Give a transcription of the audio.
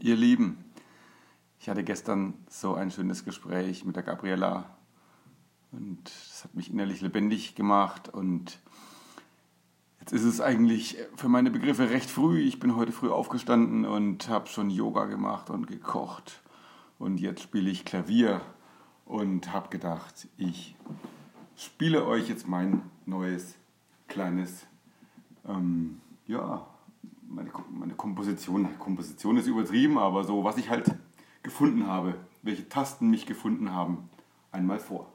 Ihr Lieben, ich hatte gestern so ein schönes Gespräch mit der Gabriella und das hat mich innerlich lebendig gemacht und jetzt ist es eigentlich für meine Begriffe recht früh. Ich bin heute früh aufgestanden und habe schon Yoga gemacht und gekocht und jetzt spiele ich Klavier und habe gedacht, ich spiele euch jetzt mein neues kleines ähm, ja, meine, Komposition, Komposition ist übertrieben, aber so, was ich halt gefunden habe, welche Tasten mich gefunden haben, einmal vor.